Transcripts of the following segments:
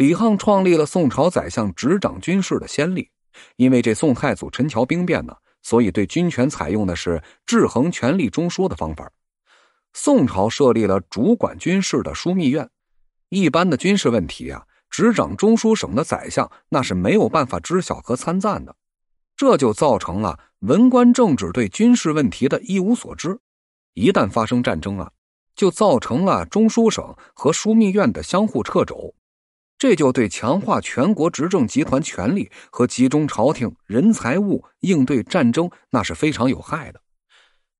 李沆创立了宋朝宰相执掌军事的先例，因为这宋太祖陈桥兵变呢，所以对军权采用的是制衡权力中枢的方法。宋朝设立了主管军事的枢密院，一般的军事问题啊，执掌中书省的宰相那是没有办法知晓和参赞的，这就造成了文官政治对军事问题的一无所知。一旦发生战争啊，就造成了中书省和枢密院的相互掣肘。这就对强化全国执政集团权力和集中朝廷人财物应对战争，那是非常有害的。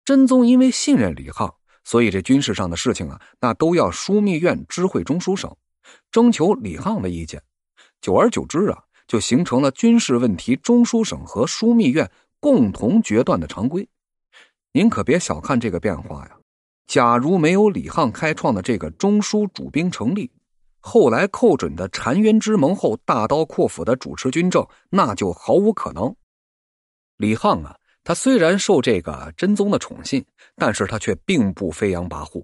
真宗因为信任李沆，所以这军事上的事情啊，那都要枢密院知会中书省，征求李沆的意见。久而久之啊，就形成了军事问题中书省和枢密院共同决断的常规。您可别小看这个变化呀！假如没有李沆开创的这个中书主兵成立，后来寇准的澶渊之盟后大刀阔斧的主持军政，那就毫无可能。李沆啊，他虽然受这个真宗的宠信，但是他却并不飞扬跋扈。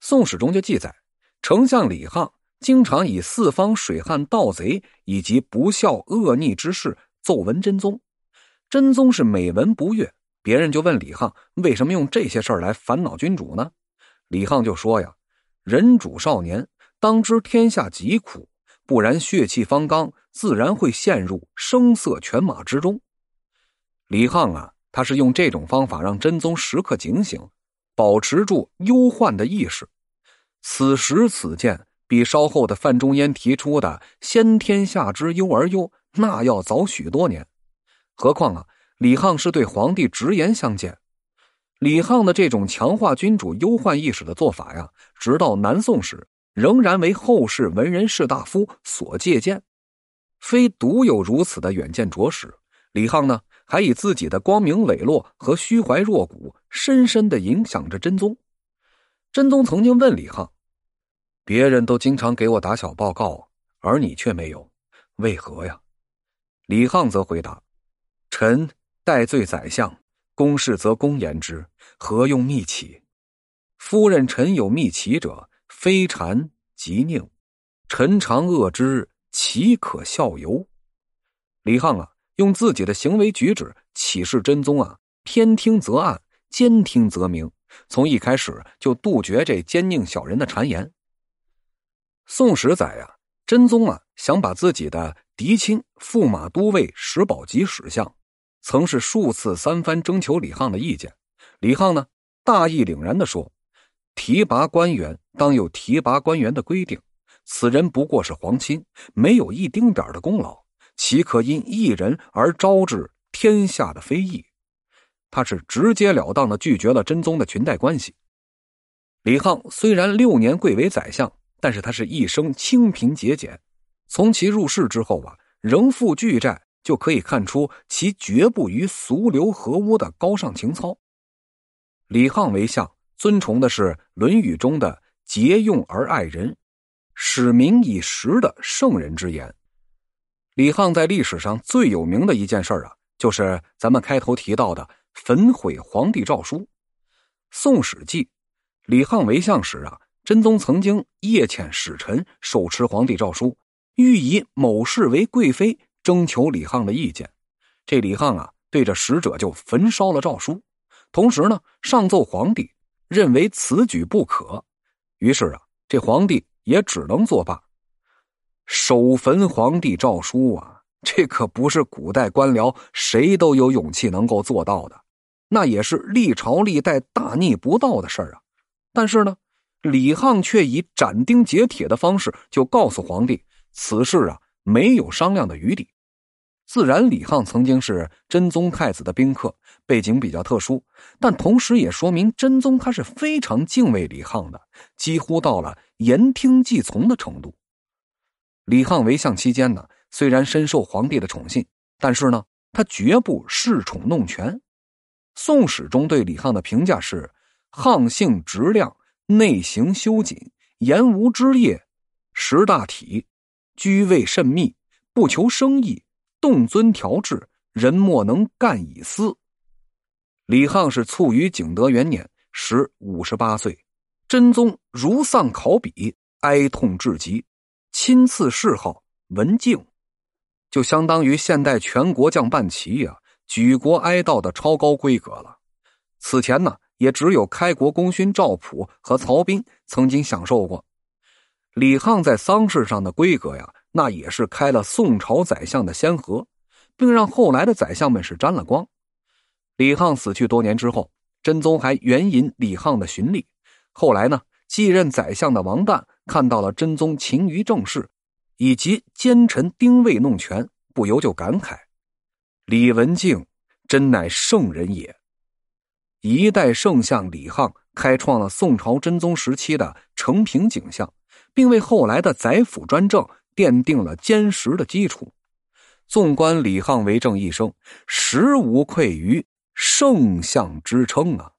宋史中就记载，丞相李沆经常以四方水旱盗贼以及不孝恶逆之事奏闻真宗，真宗是每闻不悦。别人就问李沆为什么用这些事儿来烦恼君主呢？李沆就说呀：“人主少年。”当知天下疾苦，不然血气方刚，自然会陷入声色犬马之中。李沆啊，他是用这种方法让真宗时刻警醒，保持住忧患的意识。此时此见，比稍后的范仲淹提出的“先天下之忧而忧”那要早许多年。何况啊，李沆是对皇帝直言相见。李沆的这种强化君主忧患意识的做法呀，直到南宋时。仍然为后世文人士大夫所借鉴，非独有如此的远见卓识。李沆呢，还以自己的光明磊落和虚怀若谷，深深的影响着真宗。真宗曾经问李沆：“别人都经常给我打小报告，而你却没有，为何呀？”李沆则回答：“臣戴罪宰相，公事则公言之，何用密启？夫人臣有密启者。”非谗即佞，臣常恶之，岂可效尤？李沆啊，用自己的行为举止启示真宗啊，偏听则暗，兼听则明。从一开始就杜绝这奸佞小人的谗言。宋史载呀，真宗啊，想把自己的嫡亲驸马都尉石宝吉使相，曾是数次三番征求李沆的意见。李沆呢，大义凛然的说。提拔官员当有提拔官员的规定，此人不过是皇亲，没有一丁点的功劳，岂可因一人而招致天下的非议？他是直截了当的拒绝了真宗的裙带关系。李沆虽然六年贵为宰相，但是他是一生清贫节俭。从其入仕之后啊，仍负巨债，就可以看出其绝不与俗流合污的高尚情操。李沆为相。尊崇的是《论语》中的“节用而爱人，使民以时”的圣人之言。李沆在历史上最有名的一件事啊，就是咱们开头提到的焚毁皇帝诏书。《宋史》记，李沆为相时啊，真宗曾经夜遣使臣手持皇帝诏书，欲以某事为贵妃，征求李沆的意见。这李沆啊，对着使者就焚烧了诏书，同时呢，上奏皇帝。认为此举不可，于是啊，这皇帝也只能作罢。手焚皇帝诏书啊，这可不是古代官僚谁都有勇气能够做到的，那也是历朝历代大逆不道的事儿啊。但是呢，李沆却以斩钉截铁的方式就告诉皇帝，此事啊没有商量的余地。自然，李沆曾经是真宗太子的宾客，背景比较特殊，但同时也说明真宗他是非常敬畏李沆的，几乎到了言听计从的程度。李沆为相期间呢，虽然深受皇帝的宠信，但是呢，他绝不恃宠弄权。《宋史》中对李沆的评价是：沆性直亮，内行修谨，言无之业，识大体，居位甚密，不求生意。动尊调制，人莫能干以私。李沆是卒于景德元年，时五十八岁。真宗如丧考妣，哀痛至极，亲赐谥号文敬，就相当于现代全国将半旗呀，举国哀悼的超高规格了。此前呢，也只有开国功勋赵普和曹彬曾经享受过。李沆在丧事上的规格呀，那也是开了宋朝宰相的先河，并让后来的宰相们是沾了光。李沆死去多年之后，真宗还援引李沆的巡历。后来呢，继任宰相的王旦看到了真宗勤于政事，以及奸臣丁未弄权，不由就感慨：“李文静真乃圣人也。”一代圣相李沆开创了宋朝真宗时期的承平景象，并为后来的宰辅专政奠定了坚实的基础。纵观李沆为政一生，实无愧于。圣相之称啊！